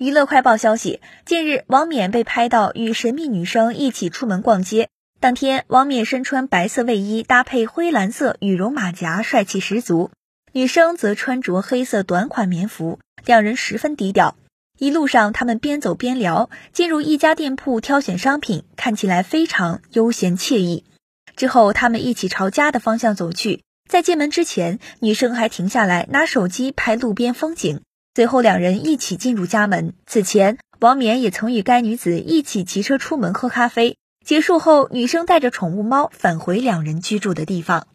娱乐快报消息，近日王冕被拍到与神秘女生一起出门逛街。当天，王冕身穿白色卫衣，搭配灰蓝色羽绒马甲，帅气十足；女生则穿着黑色短款棉服，两人十分低调。一路上，他们边走边聊，进入一家店铺挑选商品，看起来非常悠闲惬意。之后，他们一起朝家的方向走去。在进门之前，女生还停下来拿手机拍路边风景。随后，两人一起进入家门。此前，王冕也曾与该女子一起骑车出门喝咖啡。结束后，女生带着宠物猫返回两人居住的地方。